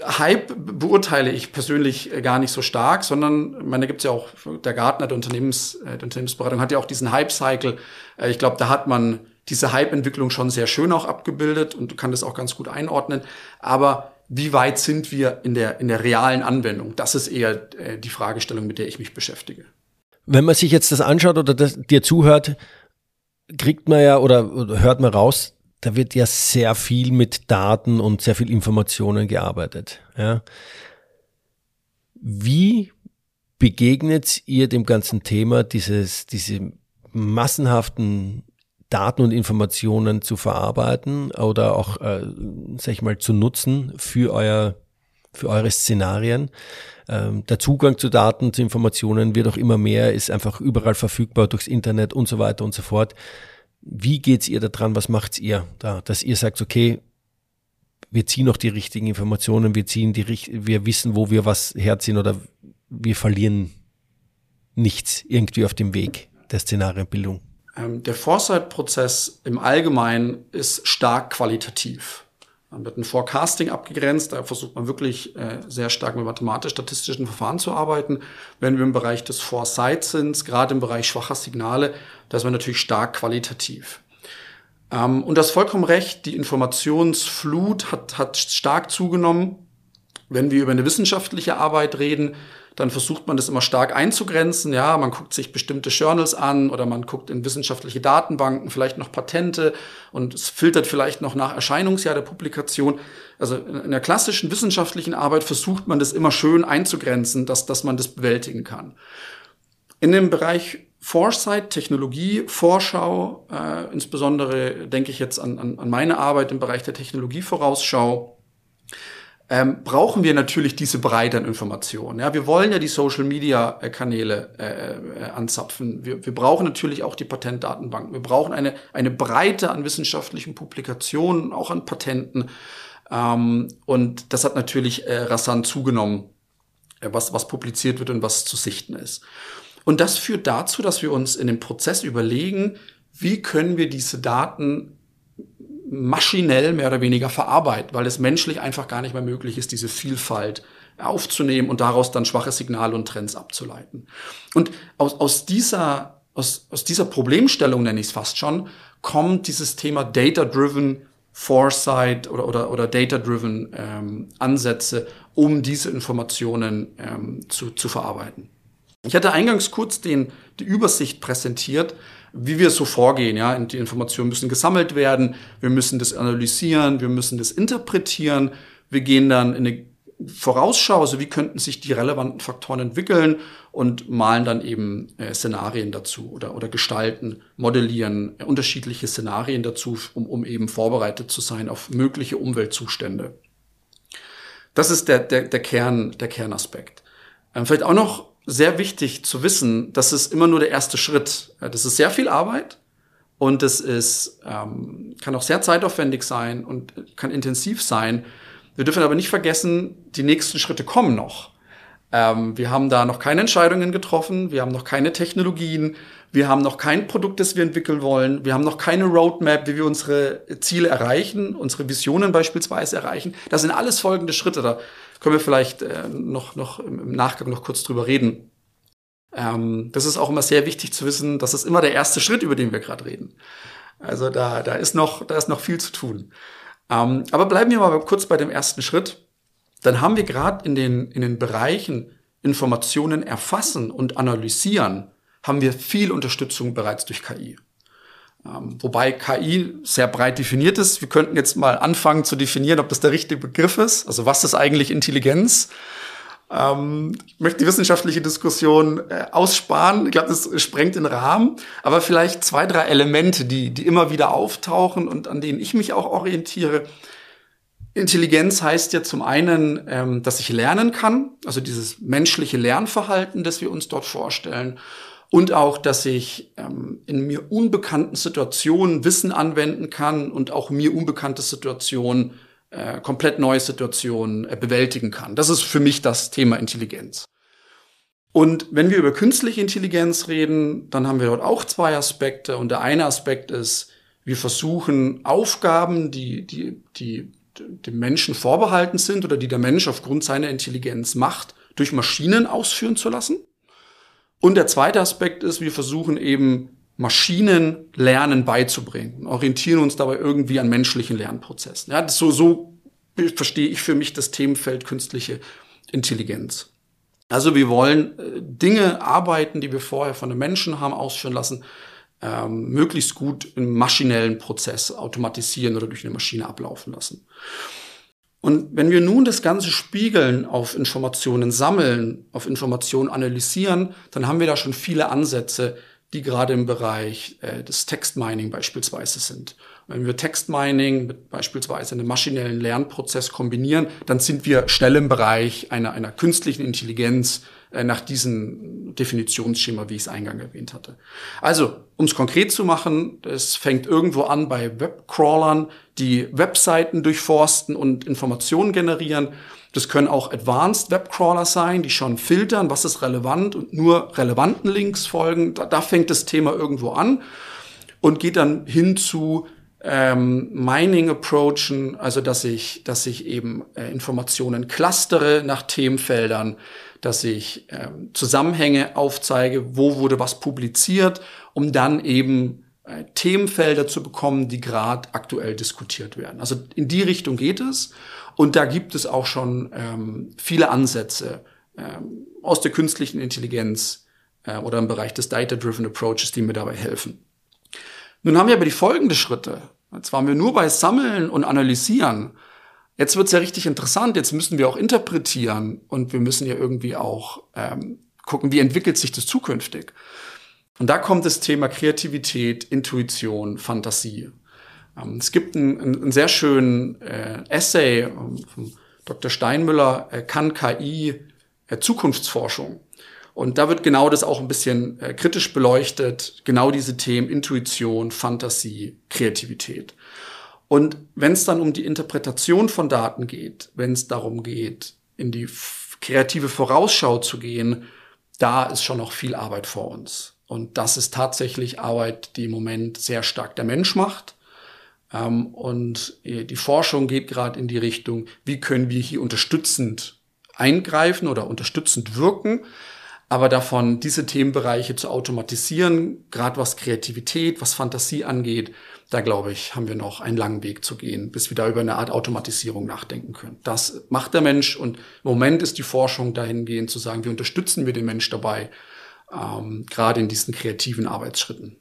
Hype beurteile ich persönlich äh, gar nicht so stark, sondern, ich meine, da gibt's ja auch, der Gartner der, Unternehmens, äh, der Unternehmensberatung hat ja auch diesen Hype-Cycle. Äh, ich glaube, da hat man diese Hype-Entwicklung schon sehr schön auch abgebildet und kann das auch ganz gut einordnen. Aber wie weit sind wir in der, in der realen Anwendung? Das ist eher die Fragestellung, mit der ich mich beschäftige. Wenn man sich jetzt das anschaut oder das, dir zuhört, kriegt man ja oder hört man raus, da wird ja sehr viel mit Daten und sehr viel Informationen gearbeitet. Ja. Wie begegnet ihr dem ganzen Thema dieses, diese massenhaften Daten und Informationen zu verarbeiten oder auch, äh, sag ich mal, zu nutzen für euer, für eure Szenarien. Ähm, der Zugang zu Daten, zu Informationen wird auch immer mehr, ist einfach überall verfügbar durchs Internet und so weiter und so fort. Wie geht's ihr da dran? Was macht's ihr da? Dass ihr sagt, okay, wir ziehen auch die richtigen Informationen, wir ziehen die, wir wissen, wo wir was herziehen oder wir verlieren nichts irgendwie auf dem Weg der Szenarienbildung. Ähm, der Foresight-Prozess im Allgemeinen ist stark qualitativ. Dann wird ein Forecasting abgegrenzt, da versucht man wirklich äh, sehr stark mit mathematisch-statistischen Verfahren zu arbeiten. Wenn wir im Bereich des Foresight sind, gerade im Bereich schwacher Signale, da ist man natürlich stark qualitativ. Ähm, und das vollkommen recht, die Informationsflut hat, hat stark zugenommen. Wenn wir über eine wissenschaftliche Arbeit reden, dann versucht man das immer stark einzugrenzen. Ja, man guckt sich bestimmte Journals an oder man guckt in wissenschaftliche Datenbanken, vielleicht noch Patente und es filtert vielleicht noch nach Erscheinungsjahr der Publikation. Also in der klassischen wissenschaftlichen Arbeit versucht man das immer schön einzugrenzen, dass, dass man das bewältigen kann. In dem Bereich Foresight, Technologie, Vorschau, äh, insbesondere denke ich jetzt an, an, an meine Arbeit im Bereich der Technologievorausschau, ähm, brauchen wir natürlich diese breiteren Informationen. Ja, wir wollen ja die Social Media Kanäle äh, äh, anzapfen. Wir, wir brauchen natürlich auch die Patentdatenbanken. Wir brauchen eine, eine Breite an wissenschaftlichen Publikationen, auch an Patenten. Ähm, und das hat natürlich äh, rasant zugenommen, äh, was, was publiziert wird und was zu sichten ist. Und das führt dazu, dass wir uns in dem Prozess überlegen, wie können wir diese Daten maschinell mehr oder weniger verarbeiten, weil es menschlich einfach gar nicht mehr möglich ist, diese Vielfalt aufzunehmen und daraus dann schwache Signale und Trends abzuleiten. Und aus, aus dieser, aus, aus dieser Problemstellung, nenne ich es fast schon, kommt dieses Thema Data-Driven Foresight oder, oder, oder Data-Driven ähm, Ansätze, um diese Informationen ähm, zu, zu verarbeiten. Ich hatte eingangs kurz den, die Übersicht präsentiert, wie wir so vorgehen. Ja, die Informationen müssen gesammelt werden, wir müssen das analysieren, wir müssen das interpretieren. Wir gehen dann in eine Vorausschau, also wie könnten sich die relevanten Faktoren entwickeln und malen dann eben äh, Szenarien dazu oder, oder gestalten, modellieren äh, unterschiedliche Szenarien dazu, um, um eben vorbereitet zu sein auf mögliche Umweltzustände. Das ist der, der, der, Kern, der Kernaspekt. Ähm, vielleicht auch noch sehr wichtig zu wissen, das ist immer nur der erste Schritt. Das ist sehr viel Arbeit und es ist, ähm, kann auch sehr zeitaufwendig sein und kann intensiv sein. Wir dürfen aber nicht vergessen, die nächsten Schritte kommen noch. Ähm, wir haben da noch keine Entscheidungen getroffen, wir haben noch keine Technologien, wir haben noch kein Produkt, das wir entwickeln wollen, wir haben noch keine Roadmap, wie wir unsere Ziele erreichen, unsere Visionen beispielsweise erreichen. Das sind alles folgende Schritte. Da können wir vielleicht äh, noch, noch im Nachgang noch kurz drüber reden. Ähm, das ist auch immer sehr wichtig zu wissen, das ist immer der erste Schritt, über den wir gerade reden. Also da, da, ist noch, da ist noch viel zu tun. Ähm, aber bleiben wir mal kurz bei dem ersten Schritt. Dann haben wir gerade in den, in den Bereichen Informationen erfassen und analysieren, haben wir viel Unterstützung bereits durch KI. Ähm, wobei KI sehr breit definiert ist. Wir könnten jetzt mal anfangen zu definieren, ob das der richtige Begriff ist. Also was ist eigentlich Intelligenz? Ähm, ich möchte die wissenschaftliche Diskussion äh, aussparen. Ich glaube, das sprengt den Rahmen. Aber vielleicht zwei, drei Elemente, die, die immer wieder auftauchen und an denen ich mich auch orientiere. Intelligenz heißt ja zum einen, ähm, dass ich lernen kann, also dieses menschliche Lernverhalten, das wir uns dort vorstellen. Und auch, dass ich ähm, in mir unbekannten Situationen Wissen anwenden kann und auch mir unbekannte Situationen äh, komplett neue Situationen äh, bewältigen kann. Das ist für mich das Thema Intelligenz. Und wenn wir über künstliche Intelligenz reden, dann haben wir dort auch zwei Aspekte. Und der eine Aspekt ist, wir versuchen Aufgaben, die, die, die dem Menschen vorbehalten sind oder die der Mensch aufgrund seiner Intelligenz macht, durch Maschinen ausführen zu lassen. Und der zweite Aspekt ist, wir versuchen eben Maschinen Lernen beizubringen orientieren uns dabei irgendwie an menschlichen Lernprozessen. Ja, so, so verstehe ich für mich das Themenfeld künstliche Intelligenz. Also wir wollen äh, Dinge arbeiten, die wir vorher von den Menschen haben ausführen lassen, ähm, möglichst gut im maschinellen Prozess automatisieren oder durch eine Maschine ablaufen lassen. Und wenn wir nun das Ganze spiegeln, auf Informationen sammeln, auf Informationen analysieren, dann haben wir da schon viele Ansätze, die gerade im Bereich äh, des Textmining beispielsweise sind. Wenn wir Textmining mit beispielsweise einem maschinellen Lernprozess kombinieren, dann sind wir schnell im Bereich einer, einer künstlichen Intelligenz nach diesem Definitionsschema, wie ich es eingangs erwähnt hatte. Also, um es konkret zu machen, es fängt irgendwo an bei Webcrawlern, die Webseiten durchforsten und Informationen generieren. Das können auch Advanced Webcrawler sein, die schon filtern, was ist relevant und nur relevanten Links folgen. Da, da fängt das Thema irgendwo an und geht dann hin zu ähm, Mining Approachen, also dass ich, dass ich eben äh, Informationen clustere nach Themenfeldern, dass ich ähm, Zusammenhänge aufzeige, wo wurde was publiziert, um dann eben äh, Themenfelder zu bekommen, die gerade aktuell diskutiert werden. Also in die Richtung geht es. Und da gibt es auch schon ähm, viele Ansätze ähm, aus der künstlichen Intelligenz äh, oder im Bereich des Data-Driven Approaches, die mir dabei helfen. Nun haben wir aber die folgenden Schritte. Jetzt waren wir nur bei Sammeln und Analysieren. Jetzt wird's ja richtig interessant. Jetzt müssen wir auch interpretieren und wir müssen ja irgendwie auch ähm, gucken, wie entwickelt sich das zukünftig. Und da kommt das Thema Kreativität, Intuition, Fantasie. Ähm, es gibt einen, sehr schönen äh, Essay ähm, von Dr. Steinmüller, äh, Kann KI äh, Zukunftsforschung? Und da wird genau das auch ein bisschen äh, kritisch beleuchtet, genau diese Themen Intuition, Fantasie, Kreativität. Und wenn es dann um die Interpretation von Daten geht, wenn es darum geht, in die kreative Vorausschau zu gehen, da ist schon noch viel Arbeit vor uns. Und das ist tatsächlich Arbeit, die im Moment sehr stark der Mensch macht. Ähm, und äh, die Forschung geht gerade in die Richtung, wie können wir hier unterstützend eingreifen oder unterstützend wirken, aber davon diese Themenbereiche zu automatisieren, gerade was Kreativität, was Fantasie angeht, da glaube ich, haben wir noch einen langen Weg zu gehen, bis wir da über eine Art Automatisierung nachdenken können. Das macht der Mensch und im Moment ist die Forschung dahingehend zu sagen, wie unterstützen wir den Mensch dabei, ähm, gerade in diesen kreativen Arbeitsschritten.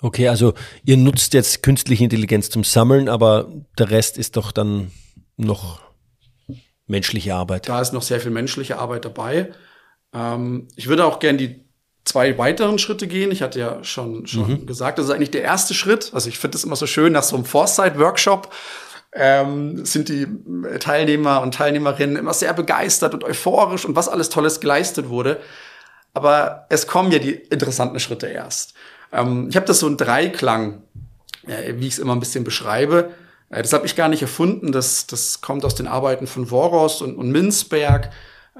Okay, also ihr nutzt jetzt künstliche Intelligenz zum Sammeln, aber der Rest ist doch dann noch menschliche Arbeit. Da ist noch sehr viel menschliche Arbeit dabei. Ähm, ich würde auch gerne die zwei weiteren Schritte gehen. Ich hatte ja schon, schon mhm. gesagt, das ist eigentlich der erste Schritt. Also ich finde es immer so schön, nach so einem Foresight-Workshop ähm, sind die Teilnehmer und Teilnehmerinnen immer sehr begeistert und euphorisch und was alles Tolles geleistet wurde. Aber es kommen ja die interessanten Schritte erst. Ähm, ich habe das so ein Dreiklang, äh, wie ich es immer ein bisschen beschreibe. Äh, das habe ich gar nicht erfunden. Das, das kommt aus den Arbeiten von Voros und, und Minzberg,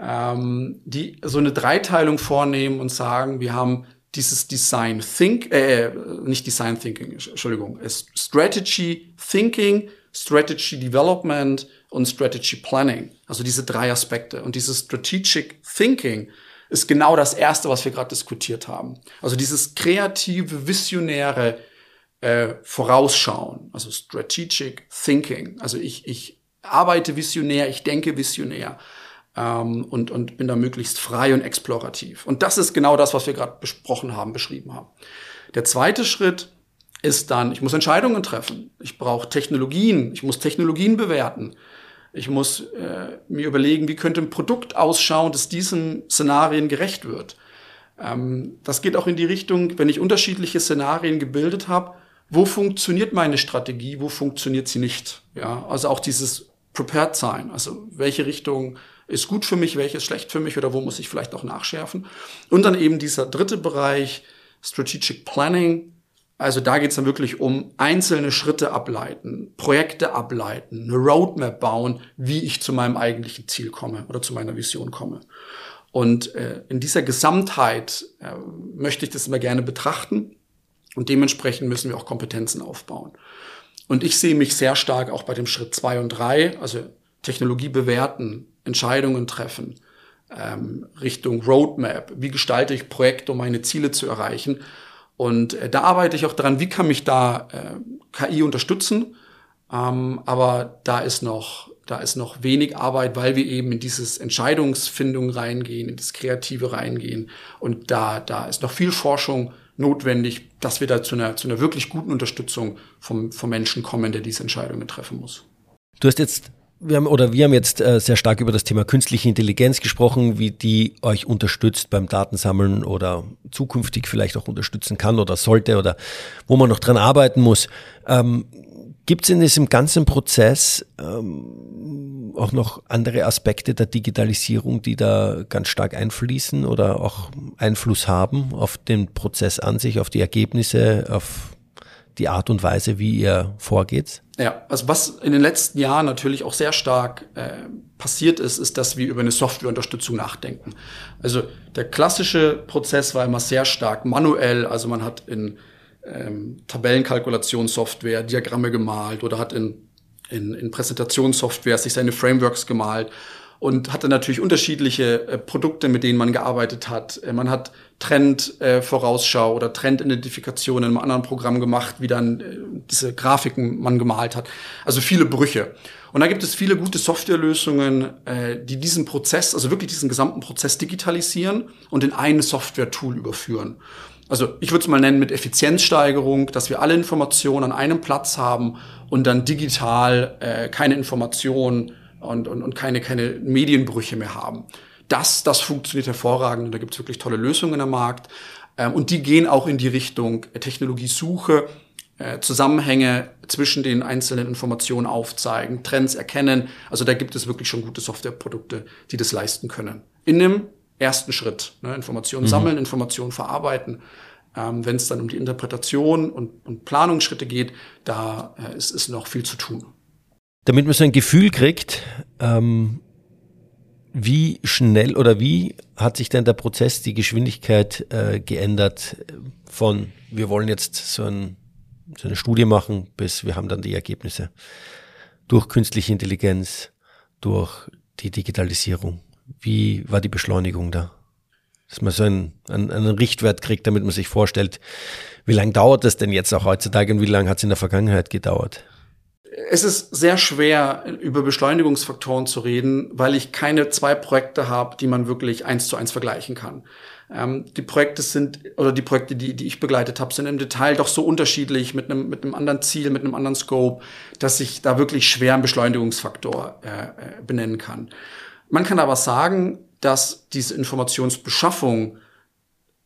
ähm, die so eine Dreiteilung vornehmen und sagen, wir haben dieses Design Think, äh, nicht Design Thinking, Entschuldigung, Strategy Thinking, Strategy Development und Strategy Planning. Also diese drei Aspekte. Und dieses Strategic Thinking ist genau das erste, was wir gerade diskutiert haben. Also dieses kreative, visionäre äh, Vorausschauen, also Strategic Thinking. Also ich, ich arbeite visionär, ich denke visionär ähm, und, und bin da möglichst frei und explorativ. Und das ist genau das, was wir gerade besprochen haben, beschrieben haben. Der zweite Schritt ist dann, ich muss Entscheidungen treffen. Ich brauche Technologien, ich muss Technologien bewerten. Ich muss äh, mir überlegen, wie könnte ein Produkt ausschauen, das diesen Szenarien gerecht wird. Ähm, das geht auch in die Richtung, wenn ich unterschiedliche Szenarien gebildet habe, wo funktioniert meine Strategie, wo funktioniert sie nicht. Ja, also auch dieses prepared sein, also welche Richtung ist gut für mich, welche ist schlecht für mich oder wo muss ich vielleicht auch nachschärfen. Und dann eben dieser dritte Bereich, Strategic Planning, also da geht es dann wirklich um einzelne Schritte ableiten, Projekte ableiten, eine Roadmap bauen, wie ich zu meinem eigentlichen Ziel komme oder zu meiner Vision komme. Und äh, in dieser Gesamtheit äh, möchte ich das immer gerne betrachten und dementsprechend müssen wir auch Kompetenzen aufbauen. Und ich sehe mich sehr stark auch bei dem Schritt zwei und drei, also Technologie bewerten, Entscheidungen treffen, ähm, Richtung Roadmap, wie gestalte ich Projekte, um meine Ziele zu erreichen und äh, da arbeite ich auch dran, wie kann mich da äh, KI unterstützen. Ähm, aber da ist noch, da ist noch wenig Arbeit, weil wir eben in dieses Entscheidungsfindung reingehen, in das Kreative reingehen. Und da, da ist noch viel Forschung notwendig, dass wir da zu einer, zu einer wirklich guten Unterstützung vom, vom Menschen kommen, der diese Entscheidungen treffen muss. Du hast jetzt wir haben oder wir haben jetzt äh, sehr stark über das Thema künstliche Intelligenz gesprochen, wie die euch unterstützt beim Datensammeln oder zukünftig vielleicht auch unterstützen kann oder sollte oder wo man noch dran arbeiten muss. Ähm, Gibt es in diesem ganzen Prozess ähm, auch noch andere Aspekte der Digitalisierung, die da ganz stark einfließen oder auch Einfluss haben auf den Prozess an sich, auf die Ergebnisse, auf die Art und Weise, wie ihr vorgeht? Ja, also was in den letzten Jahren natürlich auch sehr stark äh, passiert ist, ist, dass wir über eine Softwareunterstützung nachdenken. Also der klassische Prozess war immer sehr stark manuell, also man hat in ähm, Tabellenkalkulationssoftware Diagramme gemalt oder hat in, in, in Präsentationssoftware sich seine Frameworks gemalt und hatte natürlich unterschiedliche äh, Produkte, mit denen man gearbeitet hat. Äh, man hat Trend-Vorausschau äh, oder Trendidentifikation in einem anderen Programm gemacht, wie dann äh, diese Grafiken man gemalt hat. Also viele Brüche. Und da gibt es viele gute Softwarelösungen, äh, die diesen Prozess, also wirklich diesen gesamten Prozess digitalisieren und in ein Software-Tool überführen. Also ich würde es mal nennen mit Effizienzsteigerung, dass wir alle Informationen an einem Platz haben und dann digital äh, keine Informationen und, und, und keine, keine Medienbrüche mehr haben. Das, das funktioniert hervorragend und da gibt es wirklich tolle Lösungen am Markt. Ähm, und die gehen auch in die Richtung Technologiesuche, äh, Zusammenhänge zwischen den einzelnen Informationen aufzeigen, Trends erkennen. Also da gibt es wirklich schon gute Softwareprodukte, die das leisten können. In dem ersten Schritt, ne, Informationen mhm. sammeln, Informationen verarbeiten. Ähm, Wenn es dann um die Interpretation und, und Planungsschritte geht, da äh, ist, ist noch viel zu tun. Damit man so ein Gefühl kriegt, ähm, wie schnell oder wie hat sich denn der Prozess, die Geschwindigkeit äh, geändert von wir wollen jetzt so, ein, so, eine Studie machen, bis wir haben dann die Ergebnisse durch künstliche Intelligenz, durch die Digitalisierung. Wie war die Beschleunigung da? Dass man so einen, einen, einen Richtwert kriegt, damit man sich vorstellt, wie lange dauert das denn jetzt auch heutzutage und wie lange hat es in der Vergangenheit gedauert? Es ist sehr schwer, über Beschleunigungsfaktoren zu reden, weil ich keine zwei Projekte habe, die man wirklich eins zu eins vergleichen kann. Ähm, die Projekte sind, oder die Projekte, die, die ich begleitet habe, sind im Detail doch so unterschiedlich, mit einem, mit einem anderen Ziel, mit einem anderen Scope, dass ich da wirklich schwer einen Beschleunigungsfaktor äh, äh, benennen kann. Man kann aber sagen, dass diese Informationsbeschaffung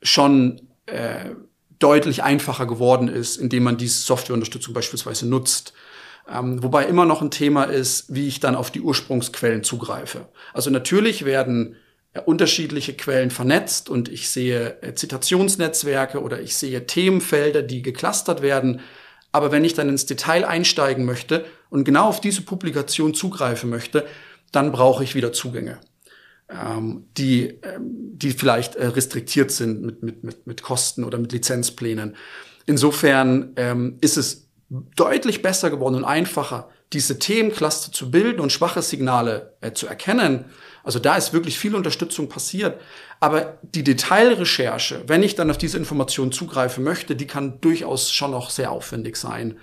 schon äh, deutlich einfacher geworden ist, indem man diese Softwareunterstützung beispielsweise nutzt. Ähm, wobei immer noch ein Thema ist, wie ich dann auf die Ursprungsquellen zugreife. Also natürlich werden äh, unterschiedliche Quellen vernetzt und ich sehe äh, Zitationsnetzwerke oder ich sehe Themenfelder, die geclustert werden. Aber wenn ich dann ins Detail einsteigen möchte und genau auf diese Publikation zugreifen möchte, dann brauche ich wieder Zugänge, ähm, die, ähm, die vielleicht äh, restriktiert sind mit, mit, mit, mit Kosten oder mit Lizenzplänen. Insofern ähm, ist es deutlich besser geworden und einfacher, diese Themencluster zu bilden und schwache Signale äh, zu erkennen. Also da ist wirklich viel Unterstützung passiert. Aber die Detailrecherche, wenn ich dann auf diese Informationen zugreifen möchte, die kann durchaus schon noch sehr aufwendig sein.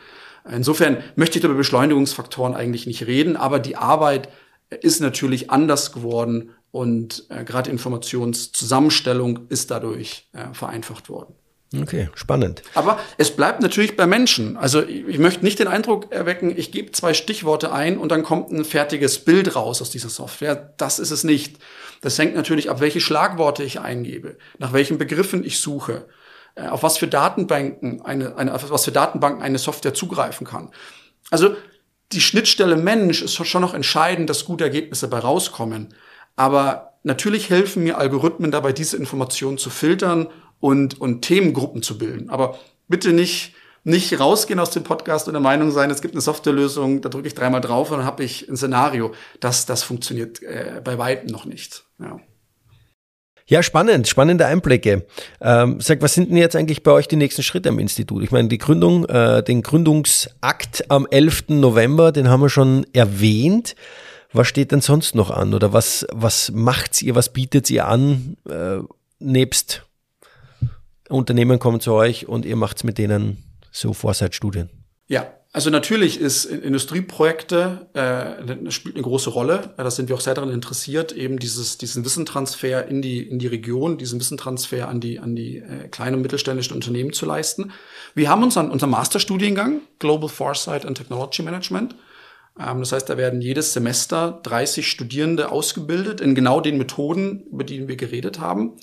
Insofern möchte ich über Beschleunigungsfaktoren eigentlich nicht reden, aber die Arbeit ist natürlich anders geworden und äh, gerade Informationszusammenstellung ist dadurch äh, vereinfacht worden. Okay, spannend. Aber es bleibt natürlich bei Menschen. Also ich, möchte nicht den Eindruck erwecken, ich gebe zwei Stichworte ein und dann kommt ein fertiges Bild raus aus dieser Software. Das ist es nicht. Das hängt natürlich ab, welche Schlagworte ich eingebe, nach welchen Begriffen ich suche, äh, auf was für Datenbanken eine, eine, auf was für Datenbanken eine Software zugreifen kann. Also die Schnittstelle Mensch ist schon noch entscheidend, dass gute Ergebnisse dabei rauskommen. Aber natürlich helfen mir Algorithmen dabei, diese Informationen zu filtern und, und Themengruppen zu bilden. Aber bitte nicht, nicht rausgehen aus dem Podcast und der Meinung sein, es gibt eine Softwarelösung, da drücke ich dreimal drauf und dann habe ich ein Szenario. Das, das funktioniert äh, bei weitem noch nicht. Ja. Ja, spannend, spannende Einblicke. Ähm, sag, was sind denn jetzt eigentlich bei euch die nächsten Schritte am Institut? Ich meine, die Gründung, äh, den Gründungsakt am 11. November, den haben wir schon erwähnt. Was steht denn sonst noch an? Oder was, was macht's ihr, was bietet ihr an, äh, nebst Unternehmen kommen zu euch und ihr macht's mit denen so Foresight-Studien. Ja, also natürlich ist Industrieprojekte äh, spielt eine große Rolle. Da sind wir auch sehr daran interessiert, eben dieses diesen Wissentransfer in die in die Region, diesen Wissentransfer an die an die äh, kleinen und mittelständischen Unternehmen zu leisten. Wir haben uns an unserem Masterstudiengang Global Foresight and Technology Management. Ähm, das heißt, da werden jedes Semester 30 Studierende ausgebildet in genau den Methoden, über die wir geredet haben.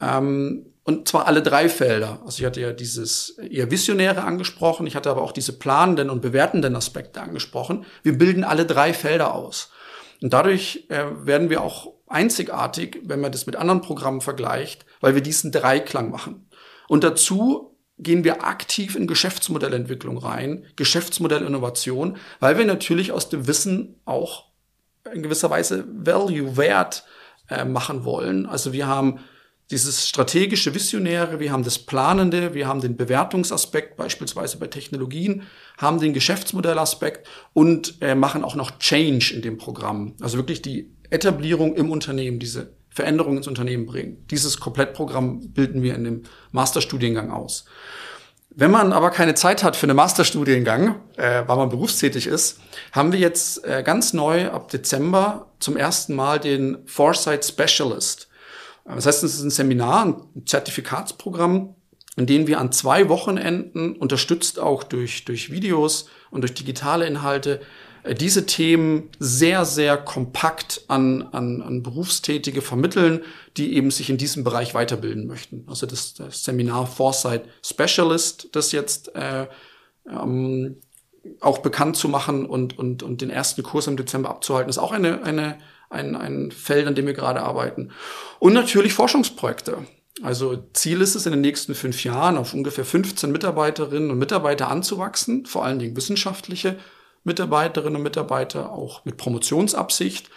Ähm, und zwar alle drei Felder. Also ich hatte ja dieses eher Visionäre angesprochen, ich hatte aber auch diese planenden und bewertenden Aspekte angesprochen. Wir bilden alle drei Felder aus. Und dadurch äh, werden wir auch einzigartig, wenn man das mit anderen Programmen vergleicht, weil wir diesen Dreiklang machen. Und dazu gehen wir aktiv in Geschäftsmodellentwicklung rein, Geschäftsmodellinnovation, weil wir natürlich aus dem Wissen auch in gewisser Weise Value, Wert äh, machen wollen. Also wir haben dieses strategische Visionäre, wir haben das Planende, wir haben den Bewertungsaspekt, beispielsweise bei Technologien, haben den Geschäftsmodellaspekt und äh, machen auch noch Change in dem Programm. Also wirklich die Etablierung im Unternehmen, diese Veränderung ins Unternehmen bringen. Dieses Komplettprogramm bilden wir in dem Masterstudiengang aus. Wenn man aber keine Zeit hat für einen Masterstudiengang, äh, weil man berufstätig ist, haben wir jetzt äh, ganz neu ab Dezember zum ersten Mal den Foresight Specialist. Das heißt, es ist ein Seminar, ein Zertifikatsprogramm, in dem wir an zwei Wochenenden, unterstützt auch durch, durch Videos und durch digitale Inhalte, äh, diese Themen sehr, sehr kompakt an, an, an Berufstätige vermitteln, die eben sich in diesem Bereich weiterbilden möchten. Also das, das Seminar Foresight Specialist, das jetzt äh, ähm, auch bekannt zu machen und, und, und den ersten Kurs im Dezember abzuhalten, ist auch eine, eine ein, ein Feld, an dem wir gerade arbeiten. Und natürlich Forschungsprojekte. Also Ziel ist es, in den nächsten fünf Jahren auf ungefähr 15 Mitarbeiterinnen und Mitarbeiter anzuwachsen, vor allen Dingen wissenschaftliche Mitarbeiterinnen und Mitarbeiter, auch mit Promotionsabsicht.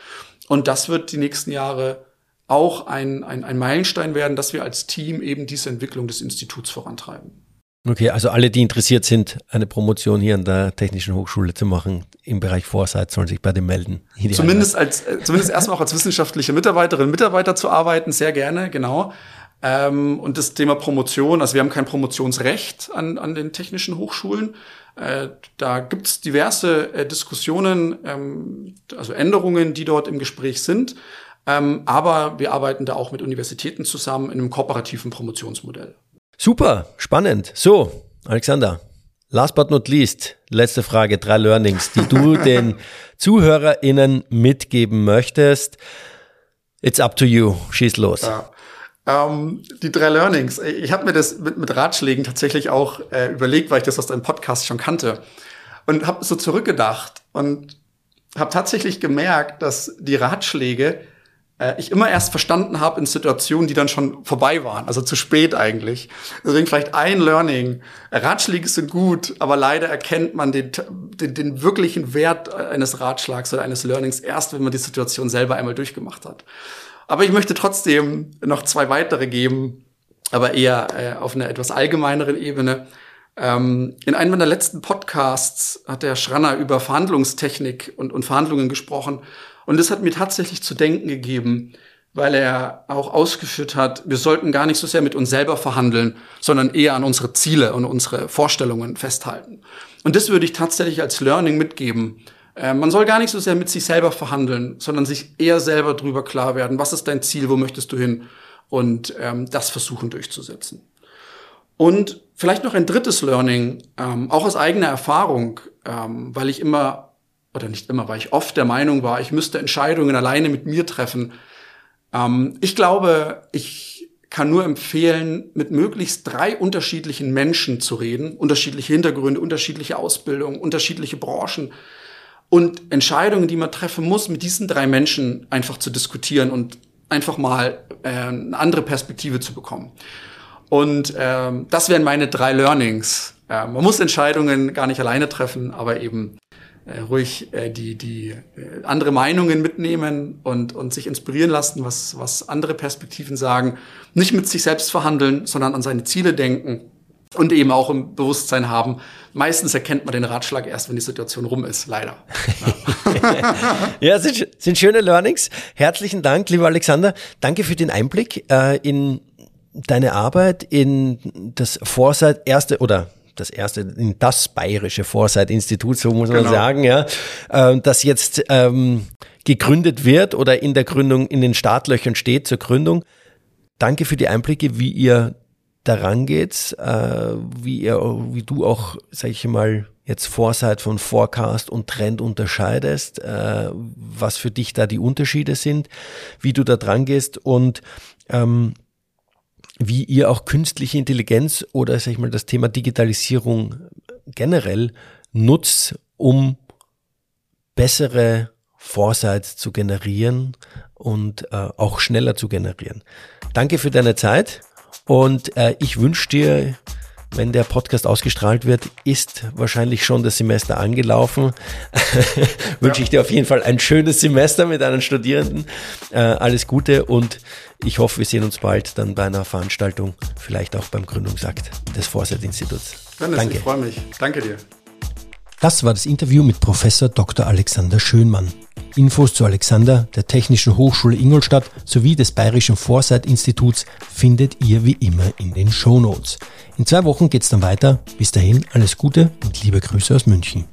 Und das wird die nächsten Jahre auch ein, ein, ein Meilenstein werden, dass wir als Team eben diese Entwicklung des Instituts vorantreiben. Okay, also alle, die interessiert sind, eine Promotion hier an der Technischen Hochschule zu machen im Bereich Foresight, sollen sich bei dem melden. Zumindest als, äh, zumindest erstmal auch als wissenschaftliche Mitarbeiterin und Mitarbeiter zu arbeiten, sehr gerne, genau. Ähm, und das Thema Promotion, also wir haben kein Promotionsrecht an, an den technischen Hochschulen. Äh, da gibt's diverse äh, Diskussionen, ähm, also Änderungen, die dort im Gespräch sind. Ähm, aber wir arbeiten da auch mit Universitäten zusammen in einem kooperativen Promotionsmodell. Super, spannend. So, Alexander, last but not least, letzte Frage, drei Learnings, die du den ZuhörerInnen mitgeben möchtest. It's up to you. Schieß los. Ja. Ähm, die drei Learnings. Ich habe mir das mit, mit, Ratschlägen tatsächlich auch äh, überlegt, weil ich das aus deinem Podcast schon kannte. Und habe so zurückgedacht und habe tatsächlich gemerkt, dass die Ratschläge ich immer erst verstanden habe in Situationen, die dann schon vorbei waren, also zu spät eigentlich. Deswegen vielleicht ein Learning. Ratschläge sind gut, aber leider erkennt man den, den, den wirklichen Wert eines Ratschlags oder eines Learnings erst, wenn man die Situation selber einmal durchgemacht hat. Aber ich möchte trotzdem noch zwei weitere geben, aber eher äh, auf einer etwas allgemeineren Ebene. Ähm, in einem meiner letzten Podcasts hat der Schranner über Verhandlungstechnik und, und Verhandlungen gesprochen. Und das hat mir tatsächlich zu denken gegeben, weil er auch ausgeführt hat, wir sollten gar nicht so sehr mit uns selber verhandeln, sondern eher an unsere Ziele und unsere Vorstellungen festhalten. Und das würde ich tatsächlich als Learning mitgeben. Äh, man soll gar nicht so sehr mit sich selber verhandeln, sondern sich eher selber drüber klar werden, was ist dein Ziel, wo möchtest du hin und ähm, das versuchen durchzusetzen. Und vielleicht noch ein drittes Learning, ähm, auch aus eigener Erfahrung, ähm, weil ich immer oder nicht immer, weil ich oft der Meinung war, ich müsste Entscheidungen alleine mit mir treffen. Ähm, ich glaube, ich kann nur empfehlen, mit möglichst drei unterschiedlichen Menschen zu reden, unterschiedliche Hintergründe, unterschiedliche Ausbildung, unterschiedliche Branchen und Entscheidungen, die man treffen muss, mit diesen drei Menschen einfach zu diskutieren und einfach mal äh, eine andere Perspektive zu bekommen. Und ähm, das wären meine drei Learnings. Äh, man muss Entscheidungen gar nicht alleine treffen, aber eben äh, ruhig äh, die, die äh, andere Meinungen mitnehmen und, und sich inspirieren lassen, was, was andere Perspektiven sagen. Nicht mit sich selbst verhandeln, sondern an seine Ziele denken und eben auch im Bewusstsein haben. Meistens erkennt man den Ratschlag erst, wenn die Situation rum ist, leider. Ja, ja sind, sind schöne Learnings. Herzlichen Dank, lieber Alexander. Danke für den Einblick äh, in deine Arbeit, in das Foresight erste oder das erste, in das bayerische Foresight-Institut, so muss man genau. sagen, ja, äh, das jetzt ähm, gegründet wird oder in der Gründung, in den Startlöchern steht zur Gründung. Danke für die Einblicke, wie ihr daran geht, äh, wie ihr, wie du auch, sag ich mal, jetzt Foresight von Forecast und Trend unterscheidest, äh, was für dich da die Unterschiede sind, wie du da dran gehst und ähm, wie ihr auch künstliche Intelligenz oder sag ich mal das Thema Digitalisierung generell nutzt, um bessere Foresights zu generieren und äh, auch schneller zu generieren. Danke für deine Zeit und äh, ich wünsche dir wenn der Podcast ausgestrahlt wird, ist wahrscheinlich schon das Semester angelaufen. Wünsche ich dir auf jeden Fall ein schönes Semester mit deinen Studierenden. Äh, alles Gute und ich hoffe, wir sehen uns bald dann bei einer Veranstaltung, vielleicht auch beim Gründungsakt des Foresight-Instituts. Danke. Ich freue mich. Danke dir. Das war das Interview mit Professor Dr. Alexander Schönmann. Infos zu Alexander, der Technischen Hochschule Ingolstadt sowie des Bayerischen Foresight-Instituts findet ihr wie immer in den Show Notes. In zwei Wochen geht's dann weiter. Bis dahin alles Gute und liebe Grüße aus München.